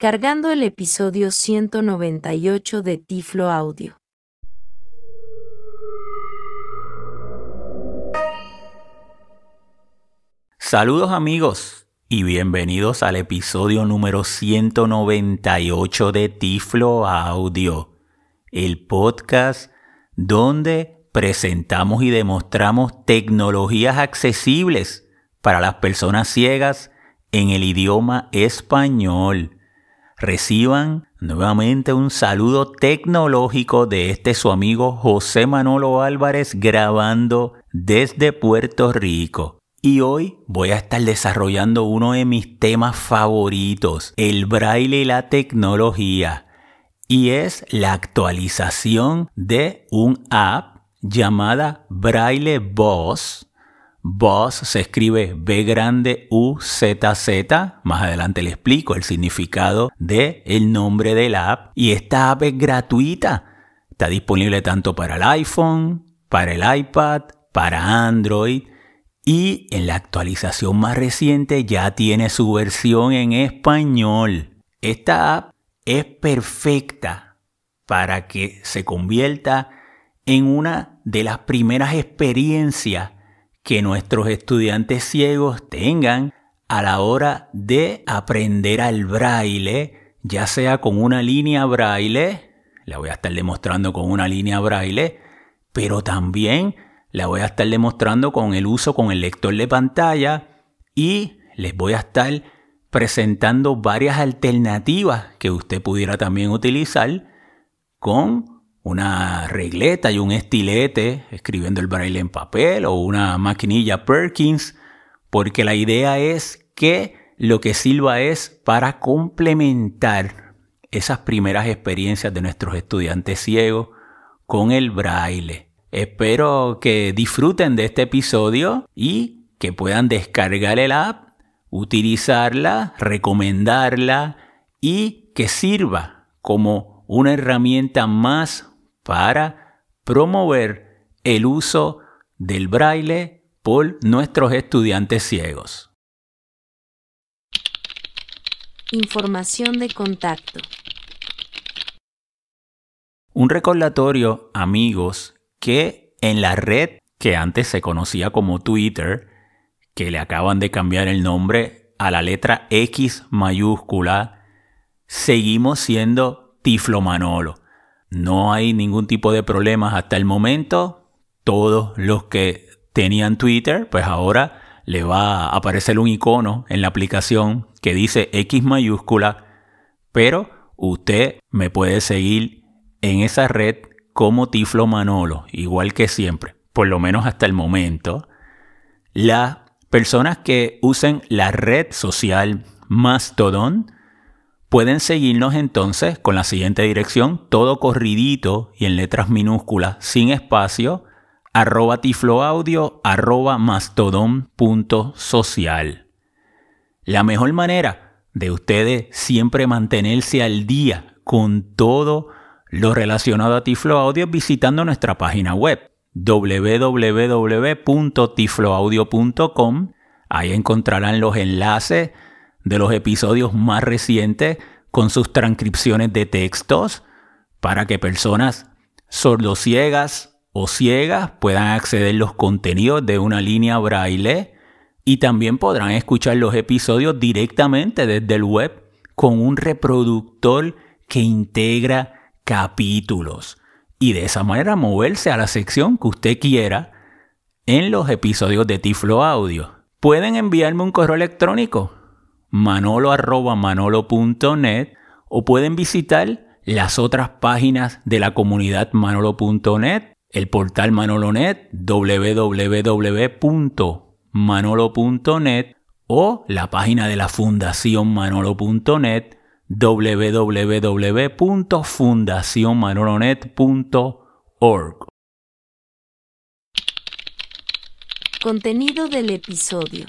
cargando el episodio 198 de Tiflo Audio. Saludos amigos y bienvenidos al episodio número 198 de Tiflo Audio, el podcast donde presentamos y demostramos tecnologías accesibles para las personas ciegas en el idioma español reciban nuevamente un saludo tecnológico de este su amigo José Manolo Álvarez grabando desde Puerto Rico. Y hoy voy a estar desarrollando uno de mis temas favoritos, el braille y la tecnología. Y es la actualización de un app llamada Braille Boss Boss se escribe B grande U Z Z. Más adelante le explico el significado de el nombre de la app. Y esta app es gratuita. Está disponible tanto para el iPhone, para el iPad, para Android. Y en la actualización más reciente ya tiene su versión en español. Esta app es perfecta para que se convierta en una de las primeras experiencias que nuestros estudiantes ciegos tengan a la hora de aprender al braille, ya sea con una línea braille, la voy a estar demostrando con una línea braille, pero también la voy a estar demostrando con el uso con el lector de pantalla y les voy a estar presentando varias alternativas que usted pudiera también utilizar con una regleta y un estilete escribiendo el braille en papel o una maquinilla Perkins, porque la idea es que lo que sirva es para complementar esas primeras experiencias de nuestros estudiantes ciegos con el braille. Espero que disfruten de este episodio y que puedan descargar el app, utilizarla, recomendarla y que sirva como una herramienta más para promover el uso del braille por nuestros estudiantes ciegos. Información de contacto. Un recordatorio, amigos, que en la red que antes se conocía como Twitter, que le acaban de cambiar el nombre a la letra X mayúscula, seguimos siendo Tiflo Manolo. No hay ningún tipo de problemas hasta el momento. Todos los que tenían Twitter, pues ahora le va a aparecer un icono en la aplicación que dice X mayúscula, pero usted me puede seguir en esa red como Tiflo Manolo, igual que siempre, por lo menos hasta el momento. Las personas que usen la red social Mastodon, Pueden seguirnos entonces con la siguiente dirección, todo corridito y en letras minúsculas, sin espacio, arroba tifloaudio, arroba mastodon.social. La mejor manera de ustedes siempre mantenerse al día con todo lo relacionado a Tiflo Audio es visitando nuestra página web www.tifloaudio.com. Ahí encontrarán los enlaces de los episodios más recientes con sus transcripciones de textos para que personas sordociegas o ciegas puedan acceder los contenidos de una línea braille y también podrán escuchar los episodios directamente desde el web con un reproductor que integra capítulos y de esa manera moverse a la sección que usted quiera en los episodios de Tiflo Audio. Pueden enviarme un correo electrónico manolo.manolo.net o pueden visitar las otras páginas de la comunidad manolo.net, el portal Manolonet, www.manolo.net o la página de la fundación manolo.net, www.fundacionmanolonet.org. Contenido del episodio.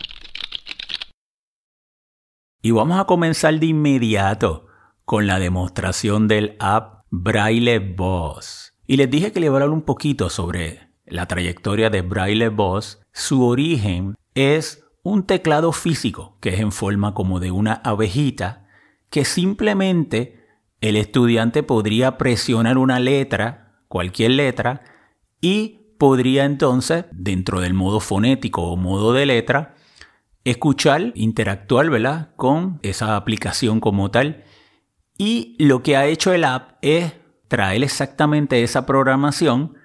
Y vamos a comenzar de inmediato con la demostración del app Braille Boss. Y les dije que le voy a hablar un poquito sobre la trayectoria de Braille Boss. Su origen es un teclado físico que es en forma como de una abejita que simplemente el estudiante podría presionar una letra, cualquier letra, y podría entonces, dentro del modo fonético o modo de letra, escuchar, interactuar. Con esa aplicación como tal. Y lo que ha hecho el app es traer exactamente esa programación,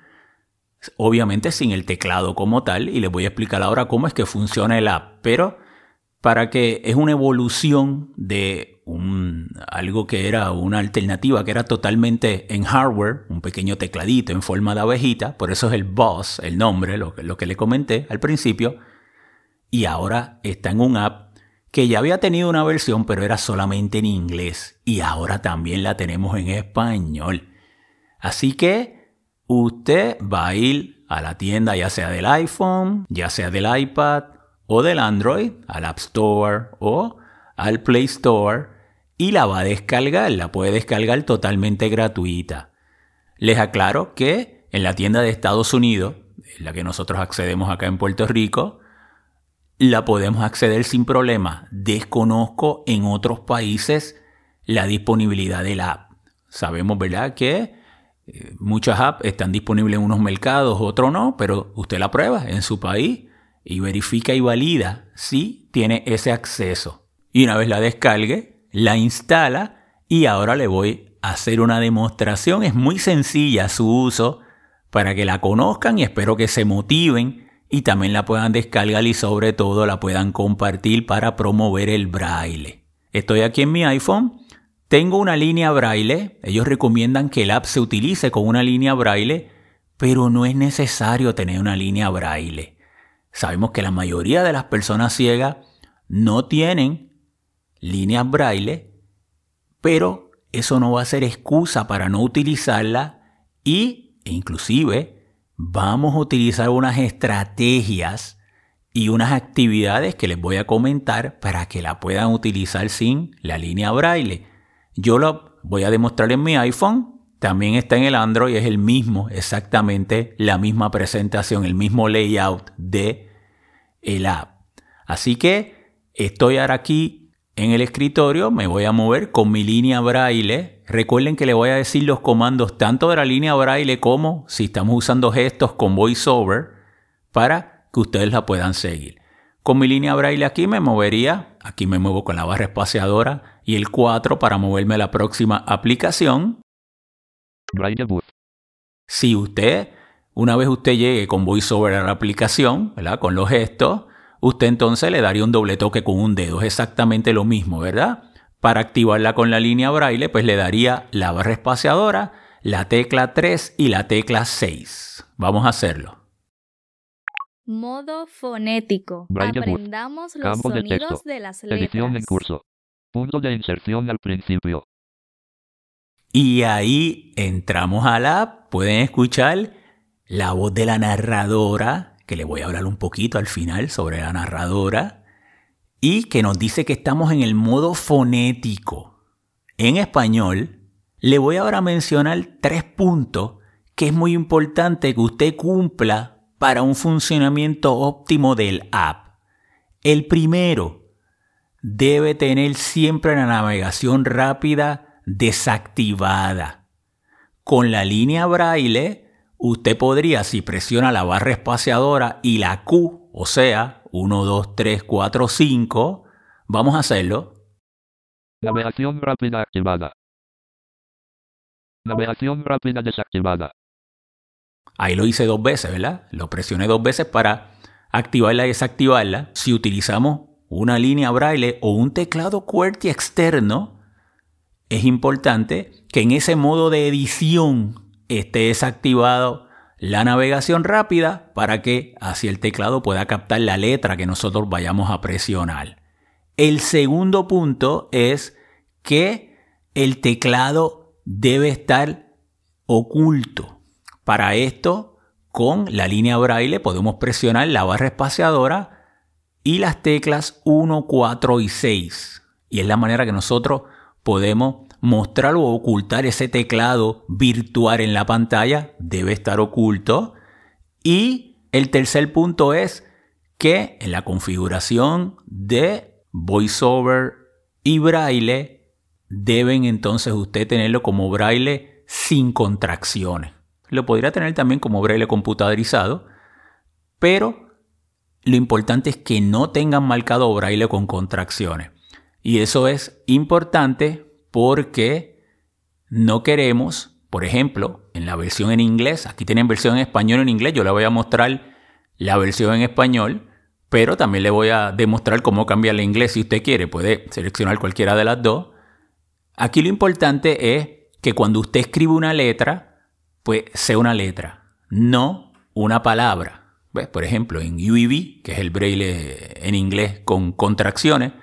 obviamente sin el teclado como tal, y les voy a explicar ahora cómo es que funciona el app, pero para que es una evolución de algo que era una alternativa que era totalmente en hardware, un pequeño tecladito en forma de abejita, por eso es el Boss, el nombre, lo que le comenté al principio, y ahora está en un app que ya había tenido una versión, pero era solamente en inglés, y ahora también la tenemos en español. Así que usted va a ir a la tienda ya sea del iPhone, ya sea del iPad o del Android, al App Store o al Play Store y la va a descargar, la puede descargar totalmente gratuita. Les aclaro que en la tienda de Estados Unidos, en la que nosotros accedemos acá en Puerto Rico, la podemos acceder sin problema. Desconozco en otros países la disponibilidad de la app. Sabemos, ¿verdad?, que eh, muchas apps están disponibles en unos mercados, otros no, pero usted la prueba en su país y verifica y valida si tiene ese acceso. Y una vez la descargue, la instala y ahora le voy a hacer una demostración. Es muy sencilla su uso para que la conozcan y espero que se motiven y también la puedan descargar y sobre todo la puedan compartir para promover el braille. Estoy aquí en mi iPhone tengo una línea braille, ellos recomiendan que el app se utilice con una línea braille, pero no es necesario tener una línea braille. Sabemos que la mayoría de las personas ciegas no tienen líneas braille, pero eso no va a ser excusa para no utilizarla y e inclusive vamos a utilizar unas estrategias y unas actividades que les voy a comentar para que la puedan utilizar sin la línea braille. Yo lo voy a demostrar en mi iPhone. También está en el Android, es el mismo, exactamente la misma presentación, el mismo layout de el app. Así que estoy ahora aquí en el escritorio, me voy a mover con mi línea braille. Recuerden que le voy a decir los comandos tanto de la línea braille como si estamos usando gestos con VoiceOver para que ustedes la puedan seguir. Con mi línea braille aquí me movería, aquí me muevo con la barra espaciadora y el 4 para moverme a la próxima aplicación. Braille Booth. Si usted, una vez usted llegue con VoiceOver a la aplicación, ¿verdad? Con los gestos, usted entonces le daría un doble toque con un dedo. Es exactamente lo mismo, ¿verdad? Para activarla con la línea braille, pues le daría la barra espaciadora, la tecla 3 y la tecla 6. Vamos a hacerlo. Modo fonético. Braille. Aprendamos los Campo de sonidos texto. de las Edición en letras. curso. Punto de inserción al principio. Y ahí entramos a la app, pueden escuchar la voz de la narradora, que le voy a hablar un poquito al final sobre la narradora, y que nos dice que estamos en el modo fonético. En español, le voy ahora a mencionar tres puntos que es muy importante que usted cumpla para un funcionamiento óptimo del app. El primero, debe tener siempre la navegación rápida desactivada. Con la línea braille, usted podría, si presiona la barra espaciadora y la Q, o sea, 1, 2, 3, 4, 5, vamos a hacerlo. Navegación rápida activada. Navegación rápida desactivada. Ahí lo hice dos veces, ¿verdad? Lo presioné dos veces para activarla y desactivarla. Si utilizamos una línea braille o un teclado QWERTY externo, es importante que en ese modo de edición esté desactivado la navegación rápida para que así el teclado pueda captar la letra que nosotros vayamos a presionar. El segundo punto es que el teclado debe estar oculto. Para esto, con la línea braille podemos presionar la barra espaciadora y las teclas 1, 4 y 6. Y es la manera que nosotros podemos mostrar o ocultar ese teclado virtual en la pantalla. Debe estar oculto. Y el tercer punto es que en la configuración de VoiceOver y Braille deben entonces usted tenerlo como braille sin contracciones. Lo podría tener también como braille computadorizado, pero lo importante es que no tengan marcado braille con contracciones. Y eso es importante porque no queremos, por ejemplo, en la versión en inglés, aquí tienen versión en español en inglés, yo le voy a mostrar la versión en español, pero también le voy a demostrar cómo cambiar el inglés si usted quiere, puede seleccionar cualquiera de las dos. Aquí lo importante es que cuando usted escribe una letra, pues sea una letra, no una palabra. Por ejemplo, en UEV, que es el braille en inglés con contracciones,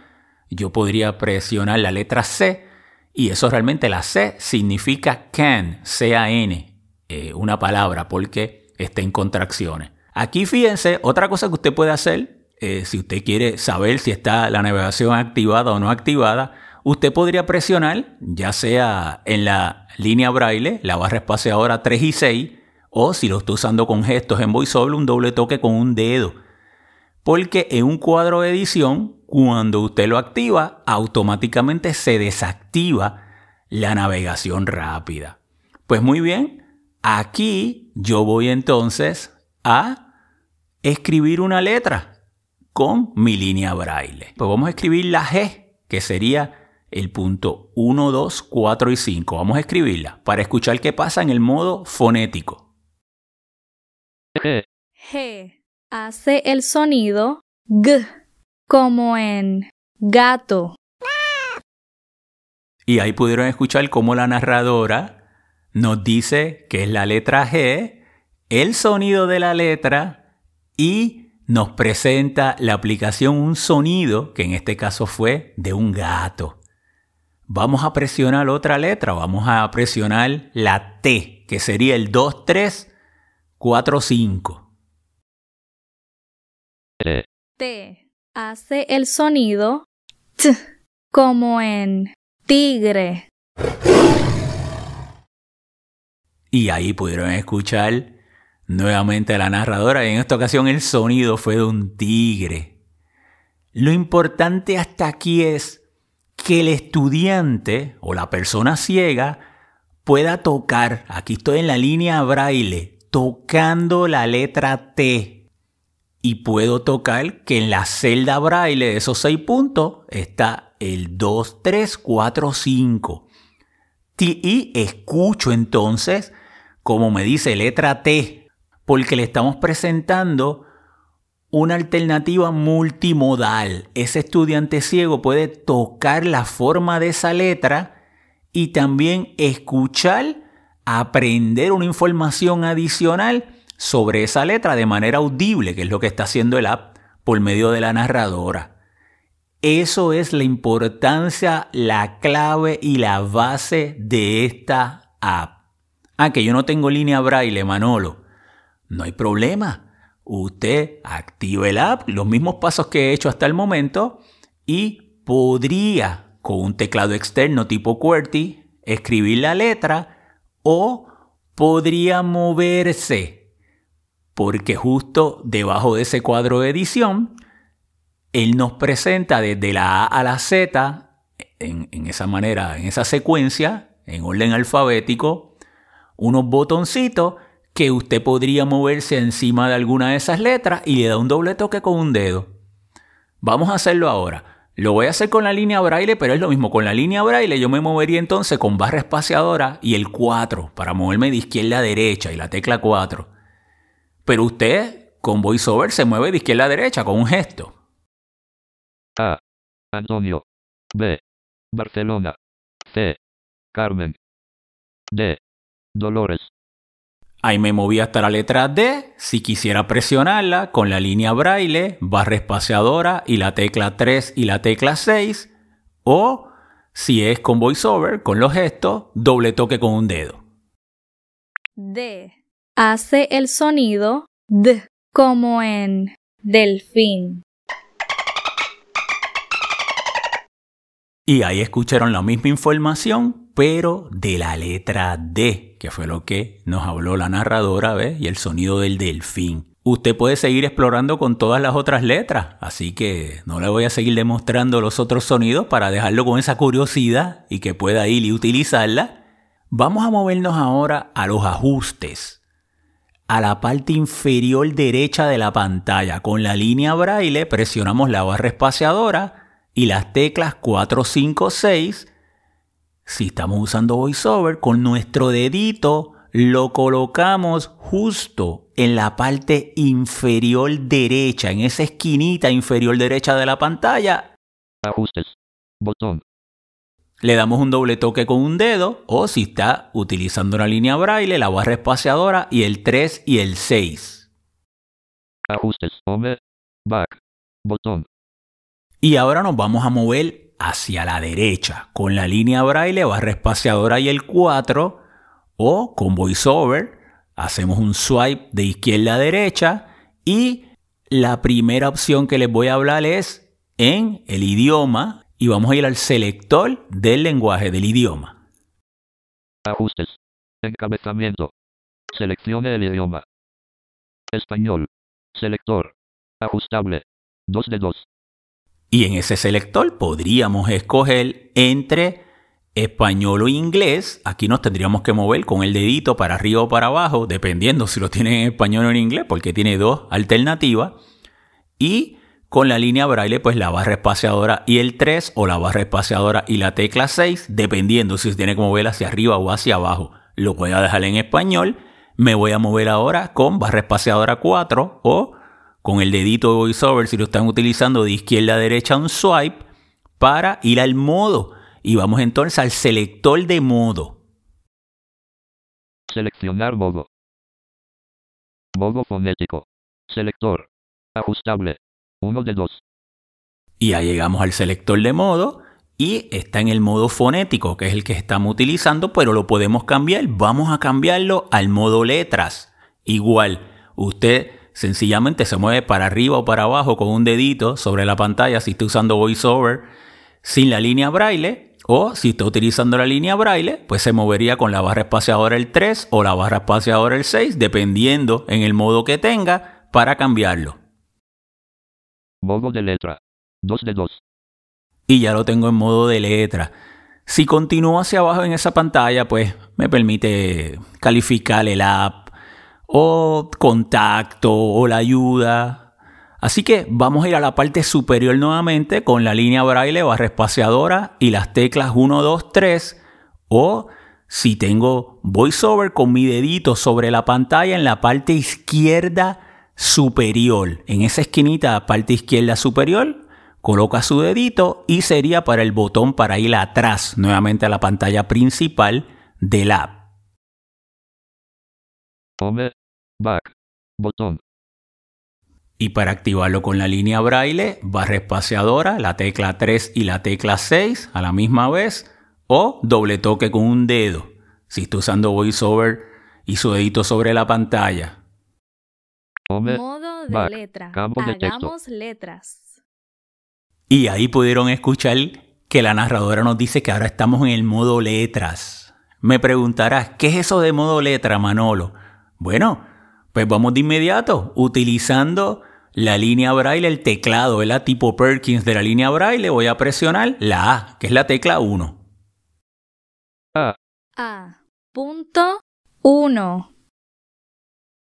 yo podría presionar la letra C y eso realmente la C significa can, C-A-N, eh, una palabra porque está en contracciones. Aquí fíjense, otra cosa que usted puede hacer, eh, si usted quiere saber si está la navegación activada o no activada, usted podría presionar, ya sea en la línea braille, la barra espaciadora 3 y 6, o si lo está usando con gestos en VoiceOver, un doble toque con un dedo. Porque en un cuadro de edición, cuando usted lo activa, automáticamente se desactiva la navegación rápida. Pues muy bien, aquí yo voy entonces a escribir una letra con mi línea braille. Pues vamos a escribir la G, que sería el punto 1, 2, 4 y 5. Vamos a escribirla para escuchar qué pasa en el modo fonético. G, G hace el sonido G, como en gato. Y ahí pudieron escuchar cómo la narradora nos dice que es la letra G, el sonido de la letra y nos presenta la aplicación un sonido que en este caso fue de un gato. Vamos a presionar otra letra, vamos a presionar la T, que sería el 2, 3, 4, 5. E, T hace el sonido T, como en tigre. Y ahí pudieron escuchar nuevamente a la narradora y en esta ocasión el sonido fue de un tigre. Lo importante hasta aquí es que el estudiante o la persona ciega pueda tocar, aquí estoy en la línea braille, tocando la letra T. Y puedo tocar que en la celda braille de esos seis puntos está el 2, 3, 4, 5. Y escucho entonces como me dice letra T, porque le estamos presentando una alternativa multimodal. Ese estudiante ciego puede tocar la forma de esa letra y también escuchar, aprender una información adicional sobre esa letra de manera audible, que es lo que está haciendo el app por medio de la narradora. Eso es la importancia, la clave y la base de esta app. Ah, que yo no tengo línea braille, Manolo. No hay problema. Usted activa el app, los mismos pasos que he hecho hasta el momento, y podría, con un teclado externo tipo QWERTY, escribir la letra o podría moverse, porque justo debajo de ese cuadro de edición, él nos presenta desde la A a la Z, en, esa manera, en esa secuencia, en orden alfabético, unos botoncitos que usted podría moverse encima de alguna de esas letras y le da un doble toque con un dedo. Vamos a hacerlo ahora. Lo voy a hacer con la línea braille, pero es lo mismo. Con la línea braille yo me movería entonces con barra espaciadora y el 4 para moverme de izquierda a derecha y la tecla 4. Pero usted con VoiceOver se mueve de izquierda a derecha con un gesto. A, Antonio. B, Barcelona. C, Carmen. D, Dolores. Ahí me moví hasta la letra D. Si quisiera presionarla con la línea braille, barra espaciadora y la tecla 3 y la tecla 6. O si es con voiceover, con los gestos, doble toque con un dedo. D hace el sonido D, como en delfín. Y ahí escucharon la misma información, pero de la letra D, que fue lo que nos habló la narradora, ¿ves? Y el sonido del delfín. usted puede seguir explorando con todas las otras letras. Así que no le voy a seguir demostrando los otros sonidos para dejarlo con esa curiosidad y que pueda ir y utilizarla. Vamos a movernos ahora a los ajustes. A la parte inferior derecha de la pantalla. Con la línea braille presionamos la barra espaciadora y las teclas 4, 5, 6. Si estamos usando VoiceOver, con nuestro dedito lo colocamos justo en la parte inferior derecha, en esa esquinita inferior derecha de la pantalla. Ajustes. Botón. Le damos un doble toque con un dedo o si está utilizando una línea braille, la barra espaciadora y el 3 y el 6. Ajustes. Home. Back. Botón. Y ahora nos vamos a mover hacia la derecha con la línea braille, barra espaciadora y el 4 o con VoiceOver hacemos un swipe de izquierda a derecha y la primera opción que les voy a hablar es en el idioma y vamos a ir al selector del lenguaje del idioma. Ajustes. Encabezamiento. Seleccione el idioma. Español. Selector. Ajustable. 2 de 2. Y en ese selector podríamos escoger entre español o inglés, aquí nos tendríamos que mover con el dedito para arriba o para abajo, dependiendo si lo tiene en español o en inglés, porque tiene dos alternativas. Y con la línea braille, pues la barra espaciadora y el 3 o la barra espaciadora y la tecla 6, dependiendo si tiene que mover hacia arriba o hacia abajo. Lo voy a dejar en español. Me voy a mover ahora con barra espaciadora 4 o con el dedito de VoiceOver si lo están utilizando de izquierda a derecha un swipe para ir al modo y vamos entonces al selector de modo. Seleccionar modo. Modo fonético. Selector. Ajustable. Uno de dos. Y ya llegamos al selector de modo y está en el modo fonético, que es el que estamos utilizando, pero lo podemos cambiar. Vamos a cambiarlo al modo letras. Igual, usted sencillamente se mueve para arriba o para abajo con un dedito sobre la pantalla si está usando VoiceOver sin la línea braille o si está utilizando la línea braille, pues se movería con la barra espaciadora el 3 o la barra espaciadora el 6, dependiendo en el modo que tenga para cambiarlo. Modo de letra. 2 de 2. Y ya lo tengo en modo de letra. Si continúo hacia abajo en esa pantalla, pues me permite calificar el app o contacto o la ayuda Así que vamos a ir a la parte superior nuevamente con la línea braille barra espaciadora y las teclas 1, 2, 3 o si tengo voiceover con mi dedito sobre la pantalla en la parte izquierda superior, en esa esquinita parte izquierda superior, coloca su dedito y sería para el botón para ir atrás nuevamente a la pantalla principal del app. Home, back, botón. Y para activarlo con la línea braille, barra espaciadora, la tecla 3 y la tecla 6 a la misma vez, o doble toque con un dedo, si está usando VoiceOver y su dedito sobre la pantalla. Modo de letra. Hagamos letras. Y ahí pudieron escuchar que la narradora nos dice que ahora estamos en el modo letras. Me preguntarás, ¿qué es eso de modo letra, Manolo? Bueno, pues vamos de inmediato, utilizando la línea braille, el teclado, es la tipo Perkins de la línea braille, voy a presionar la A, que es la tecla 1. A. A. Punto 1.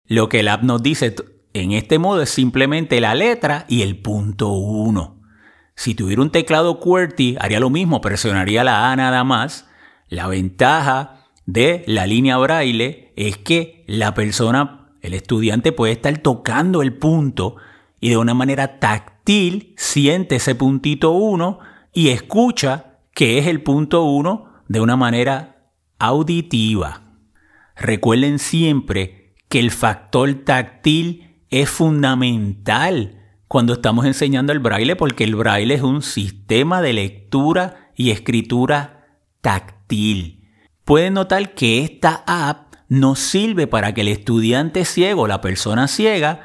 Lo que el app nos dice en este modo es simplemente la letra y el punto 1. Si tuviera un teclado QWERTY, haría lo mismo, presionaría la A nada más. La ventaja de la línea braille es que la persona, el estudiante puede estar tocando el punto y de una manera táctil siente ese puntito 1 y escucha que es el punto 1 de una manera auditiva. Recuerden siempre que el factor táctil es fundamental cuando estamos enseñando el braille porque el braille es un sistema de lectura y escritura táctil. Pueden notar que esta app nos sirve para que el estudiante ciego, la persona ciega,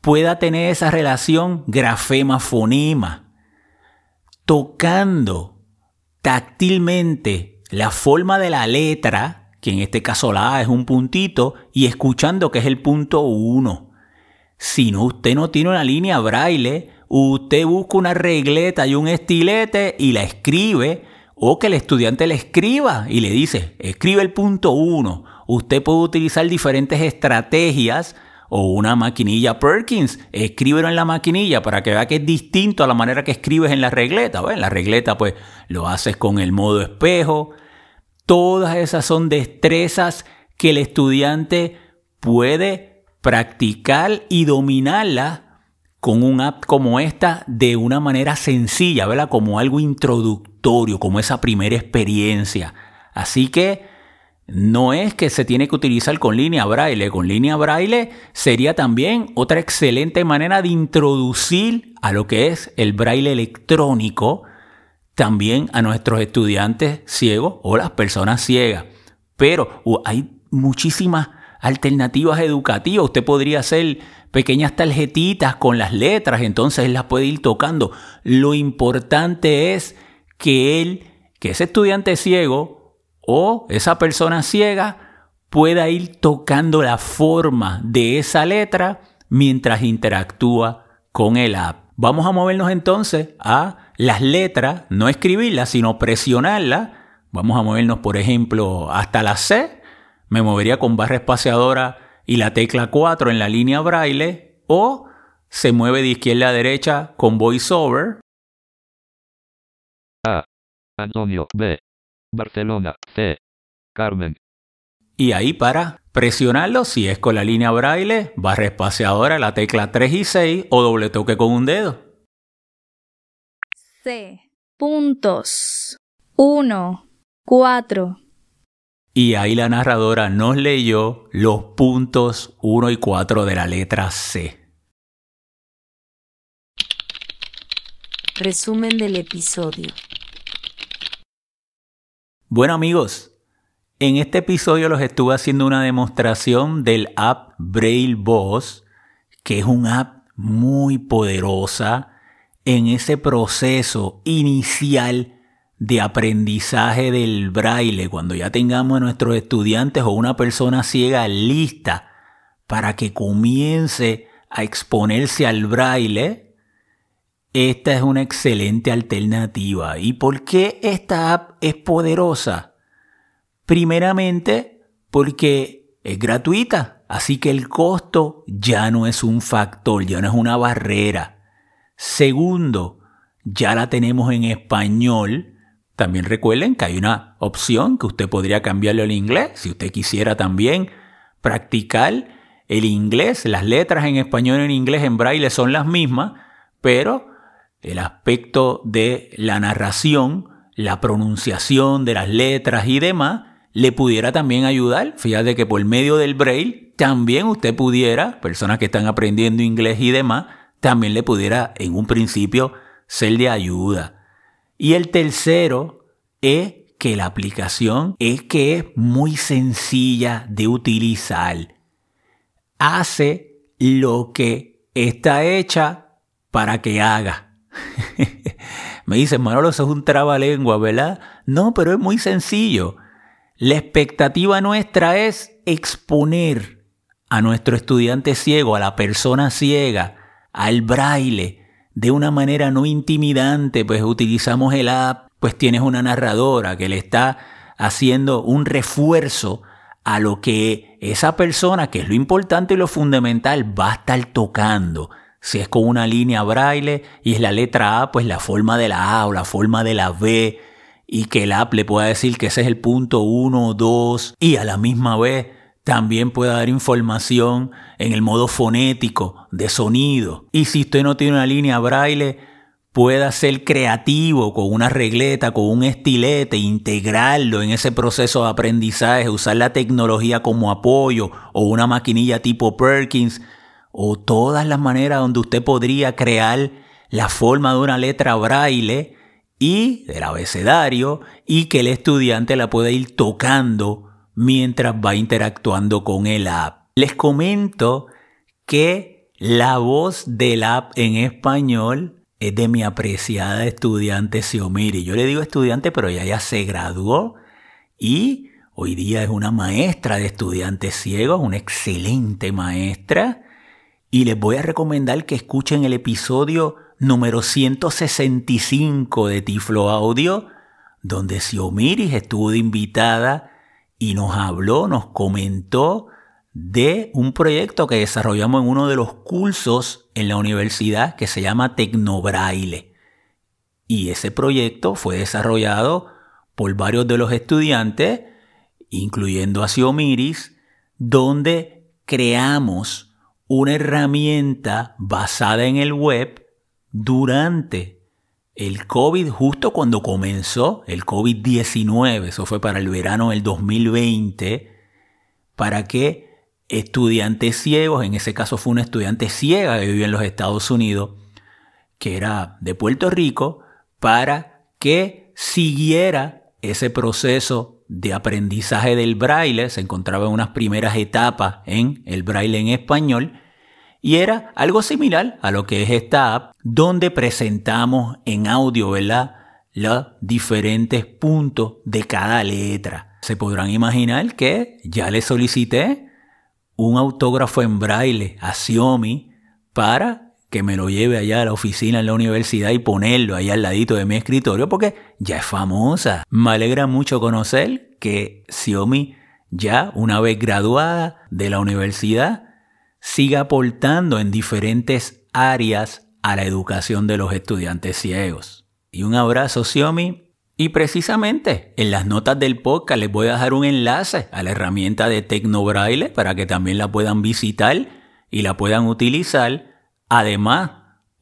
pueda tener esa relación grafema-fonema, tocando táctilmente la forma de la letra, que en este caso la A es un puntito, y escuchando que es el punto 1. Si no, usted no tiene una línea braille, usted busca una regleta y un estilete y la escribe, o que el estudiante le escriba y le dice, escribe el punto 1. Usted puede utilizar diferentes estrategias o una maquinilla Perkins, escríbelo en la maquinilla para que vea que es distinto a la manera que escribes en la regleta. En la regleta pues lo haces con el modo espejo. Todas esas son destrezas que el estudiante puede practicar y dominarla con un app como esta de una manera sencilla, ¿verdad? Como algo introductorio, como esa primera experiencia. Así que no es que se tiene que utilizar con línea braille. Con línea braille sería también otra excelente manera de introducir a lo que es el braille electrónico también a nuestros estudiantes ciegos o las personas ciegas. Pero hay muchísimas alternativas educativas. Usted podría hacer pequeñas tarjetitas con las letras, entonces él las puede ir tocando. Lo importante es que él, que ese estudiante ciego, o esa persona ciega pueda ir tocando la forma de esa letra mientras interactúa con el app. Vamos a movernos entonces a las letras, no escribirlas, sino presionarlas. Vamos a movernos, por ejemplo, hasta la C. Me movería con barra espaciadora y la tecla 4 en la línea braille. O se mueve de izquierda a derecha con voiceover. A. Antonio. B. Barcelona, C. Carmen. Y ahí para presionarlo, si es con la línea braille, barra espaciadora, la tecla 3 y 6 o doble toque con un dedo. C. Puntos. 1, 4. Y ahí la narradora nos leyó los puntos 1 y 4 de la letra C. Resumen del episodio. Bueno amigos, en este episodio los estuve haciendo una demostración del app Braille Boss, que es un app muy poderosa en ese proceso inicial de aprendizaje del braille, cuando ya tengamos a nuestros estudiantes o una persona ciega lista para que comience a exponerse al braille, esta es una excelente alternativa. ¿Y por qué esta app es poderosa? Primeramente, porque es gratuita, así que el costo ya no es un factor, ya no es una barrera. Segundo, ya la tenemos en español. También recuerden que hay una opción que usted podría cambiarlo al inglés, si usted quisiera también practicar el inglés. Las letras en español y en inglés en braille son las mismas, pero el aspecto de la narración, la pronunciación de las letras y demás, le pudiera también ayudar. Fíjate que por medio del braille también usted pudiera, personas que están aprendiendo inglés y demás, también le pudiera en un principio ser de ayuda. Y el tercero es que la aplicación es que es muy sencilla de utilizar. Hace lo que está hecha para que haga. Me dicen, Manolo, eso es un trabalengua, ¿verdad? No, pero es muy sencillo. La expectativa nuestra es exponer a nuestro estudiante ciego, a la persona ciega, al braille, de una manera no intimidante, pues utilizamos el app, pues tienes una narradora que le está haciendo un refuerzo a lo que esa persona, que es lo importante y lo fundamental, va a estar tocando. Si es con una línea braille y es la letra A, pues la forma de la A o la forma de la B y que el app le pueda decir que ese es el punto 1 o 2 y a la misma vez también pueda dar información en el modo fonético de sonido. Y si usted no tiene una línea braille, pueda ser creativo con una regleta, con un estilete, integrarlo en ese proceso de aprendizaje, usar la tecnología como apoyo o una maquinilla tipo Perkins o todas las maneras donde usted podría crear la forma de una letra braille y del abecedario y que el estudiante la pueda ir tocando mientras va interactuando con el app. Les comento que la voz del app en español es de mi apreciada estudiante Xiomiri. Yo le digo estudiante, pero ella ya se graduó y hoy día es una maestra de estudiantes ciegos, una excelente maestra Y les voy a recomendar que escuchen el episodio número 165 de Tiflo Audio, donde Xiomiris estuvo de invitada y nos habló, nos comentó de un proyecto que desarrollamos en uno de los cursos en la universidad que se llama Tecnobraile. Y ese proyecto fue desarrollado por varios de los estudiantes, incluyendo a Xiomiris, donde creamos una herramienta basada en el web durante el COVID, justo cuando comenzó el COVID-19, eso fue para el verano del 2020, para que estudiantes ciegos, en ese caso fue una estudiante ciega que vivía en los Estados Unidos, que era de Puerto Rico, para que siguiera ese proceso de aprendizaje del braille, se encontraba en unas primeras etapas en el braille en español, y era algo similar a lo que es esta app, donde presentamos en audio, ¿verdad? Los diferentes puntos de cada letra. Se podrán imaginar que ya le solicité un autógrafo en braille a Xiaomi para que me lo lleve allá a la oficina en la universidad y ponerlo allá al ladito de mi escritorio porque ya es famosa. Me alegra mucho conocer que Xiaomi ya una vez graduada de la universidad siga aportando en diferentes áreas a la educación de los estudiantes ciegos. Y un abrazo Xiaomi. Y precisamente en las notas del podcast les voy a dejar un enlace a la herramienta de Tecnobraille para que también la puedan visitar y la puedan utilizar. Además,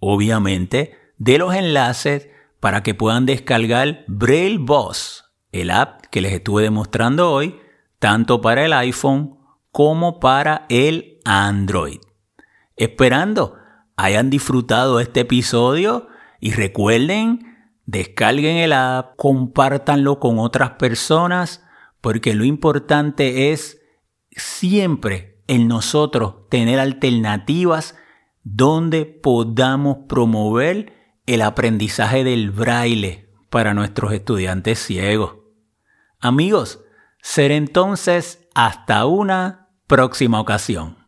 obviamente, de los enlaces para que puedan descargar Braille Boss, el app que les estuve demostrando hoy, tanto para el iPhone como para el Android. Esperando hayan disfrutado este episodio y recuerden, descarguen el app, compártanlo con otras personas, porque lo importante es siempre en nosotros tener alternativas donde podamos promover el aprendizaje del braille para nuestros estudiantes ciegos. Amigos, ser entonces hasta una próxima ocasión.